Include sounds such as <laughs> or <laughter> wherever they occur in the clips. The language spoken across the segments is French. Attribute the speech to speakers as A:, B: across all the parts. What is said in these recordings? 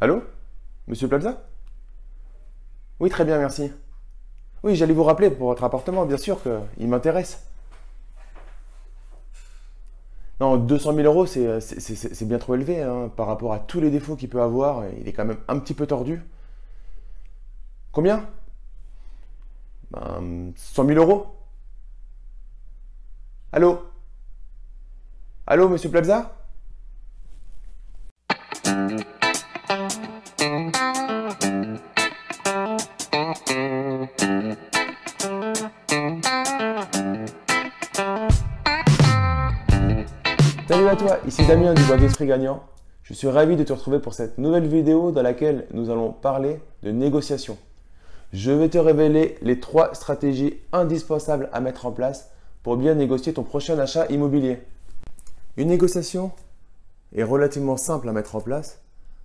A: Allô Monsieur Plaza Oui, très bien, merci. Oui, j'allais vous rappeler pour votre appartement, bien sûr qu'il m'intéresse. Non, 200 000 euros, c'est bien trop élevé hein, par rapport à tous les défauts qu'il peut avoir. Il est quand même un petit peu tordu. Combien? Ben, 100 000 euros Allô? Allô, monsieur Plaza? À toi, ici Damien du blog Esprit Gagnant. Je suis ravi de te retrouver pour cette nouvelle vidéo dans laquelle nous allons parler de négociation. Je vais te révéler les trois stratégies indispensables à mettre en place pour bien négocier ton prochain achat immobilier. Une négociation est relativement simple à mettre en place.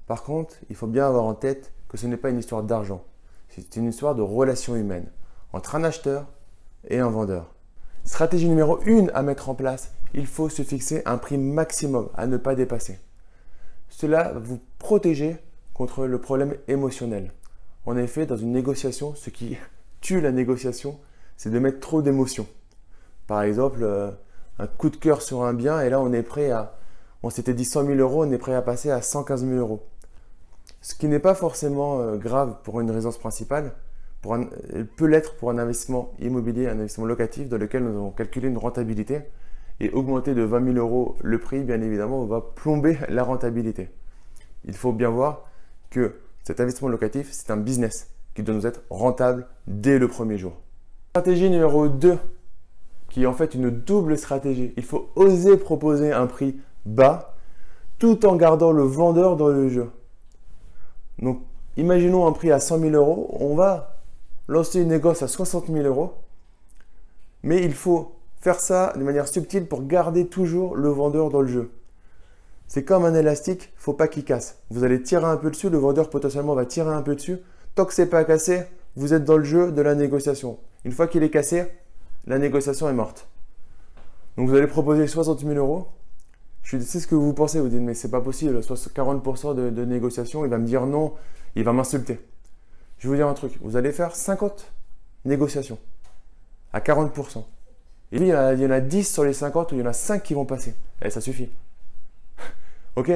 A: Par contre, il faut bien avoir en tête que ce n'est pas une histoire d'argent. C'est une histoire de relation humaine entre un acheteur et un vendeur. Stratégie numéro 1 à mettre en place, il faut se fixer un prix maximum à ne pas dépasser. Cela va vous protéger contre le problème émotionnel. En effet, dans une négociation, ce qui <laughs> tue la négociation, c'est de mettre trop d'émotions. Par exemple, euh, un coup de cœur sur un bien et là on est prêt à, on s'était dit 100 000 euros, on est prêt à passer à 115 000 euros. Ce qui n'est pas forcément euh, grave pour une résidence principale, elle peut l'être pour un investissement immobilier, un investissement locatif dans lequel nous avons calculé une rentabilité et augmenter de 20 000 euros le prix, bien évidemment, va plomber la rentabilité. Il faut bien voir que cet investissement locatif, c'est un business qui doit nous être rentable dès le premier jour. Stratégie numéro 2 qui est en fait une double stratégie. Il faut oser proposer un prix bas tout en gardant le vendeur dans le jeu. Donc, imaginons un prix à 100 000 euros. On va lancer une négoce à 60 000 euros. Mais il faut faire ça de manière subtile pour garder toujours le vendeur dans le jeu. C'est comme un élastique, faut pas qu'il casse. Vous allez tirer un peu dessus, le vendeur potentiellement va tirer un peu dessus. Tant que c'est pas cassé, vous êtes dans le jeu de la négociation. Une fois qu'il est cassé, la négociation est morte. Donc vous allez proposer 60 000 euros. Je sais ce que vous pensez, vous dites, mais c'est pas possible, 40% de, de, négociation, il va me dire non, il va m'insulter. Je vais vous dire un truc, vous allez faire 50 négociations à 40%. Et puis il y, en a, 10 sur les 50 où il y en a 5 qui vont passer. Et ça suffit. <laughs> ok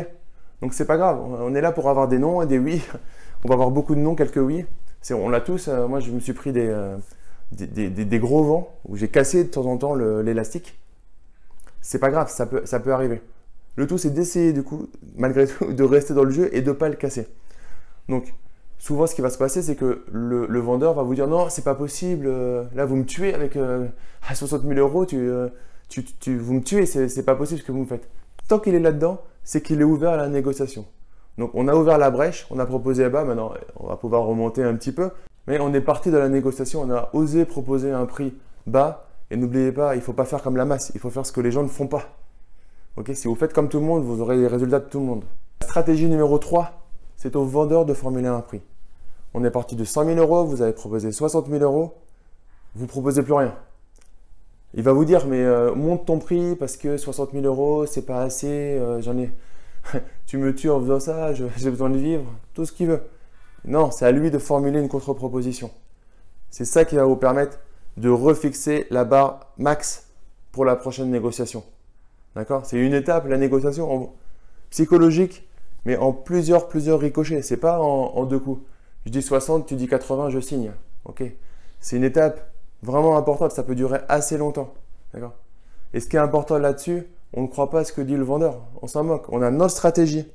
A: Donc c'est pas grave, on est là pour avoir des non et des oui. <laughs> On va avoir beaucoup de non, quelques oui. On l'a tous, euh, moi je me suis pris des, euh, des, gros vents où j'ai cassé de temps en temps l'élastique, c'est pas grave, ça peut, ça peut arriver. Le tout, c'est d'essayer, du coup, malgré tout, <laughs> de rester dans le jeu et de pas le casser. Donc, souvent, ce qui va se passer, c'est que le, vendeur va vous dire non, c'est pas possible, euh, là, vous me tuez avec euh, à 60 000 euros, euh, tu, tu, vous me tuez, c'est pas possible ce que vous me faites. Tant qu'il est là-dedans, c'est qu'il est ouvert à la négociation. Donc, on a ouvert la brèche, on a proposé bas, maintenant, on va pouvoir remonter un petit peu. Mais on est parti de la négociation, on a osé proposer un prix bas. Et n'oubliez pas, il ne faut pas faire comme la masse, il faut faire ce que les gens ne font pas. Ok si vous faites comme tout le monde, vous aurez les résultats de tout le monde. stratégie numéro 3, c'est au vendeur de formuler un prix. On est parti de 100 000 euros, vous avez proposé 60 000 euros, vous proposez plus rien. Il va vous dire, mais euh, monte ton prix parce que 60 000 euros, c'est pas assez, euh, j'en ai. <laughs> tu me tues en faisant ça, <laughs> j'ai besoin de vivre, tout ce qu'il veut. Non, c'est à lui de formuler une contre-proposition. C'est ça qui va vous permettre de refixer la barre max pour la prochaine négociation. D'accord? C'est une étape, la négociation psychologique, mais en plusieurs, plusieurs ricochets. C'est pas en, deux coups. Je dis 60, tu dis 80, je signe. Ok C'est une étape vraiment importante. Ça peut durer assez longtemps. D'accord Et ce qui est important là-dessus, on ne croit pas à ce que dit le vendeur. On s'en moque. On a notre stratégie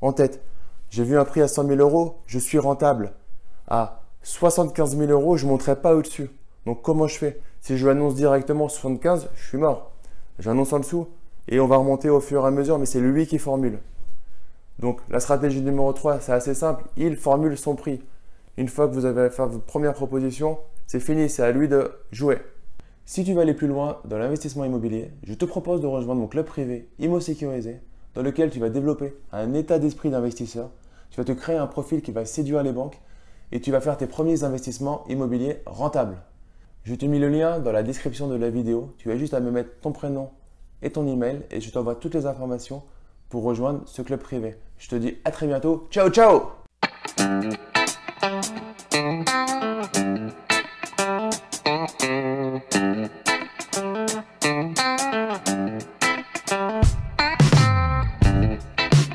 A: en tête. J'ai vu un prix à 100 000 euros, je suis rentable. À 75 000 euros, je ne monterai pas au-dessus. Donc comment je fais? Si je annonce directement 75, je suis mort. J'annonce en dessous et on va remonter au fur et à mesure, mais c'est lui qui formule. Donc la stratégie numéro 3, c'est assez simple. Il formule son prix. Une fois que vous avez fait votre première proposition, c'est fini, c'est à lui de jouer. Si tu veux aller plus loin dans l'investissement immobilier, je te propose de rejoindre mon club privé IMO Sécurisé dans lequel tu vas développer un état d'esprit d'investisseur tu vas te créer un profil qui va séduire les banques et tu vas faire tes premiers investissements immobiliers rentables. Je te mets le lien dans la description de la vidéo. Tu as juste à me mettre ton prénom et ton email et je t'envoie toutes les informations pour rejoindre ce club privé. Je te dis à très bientôt. Ciao ciao.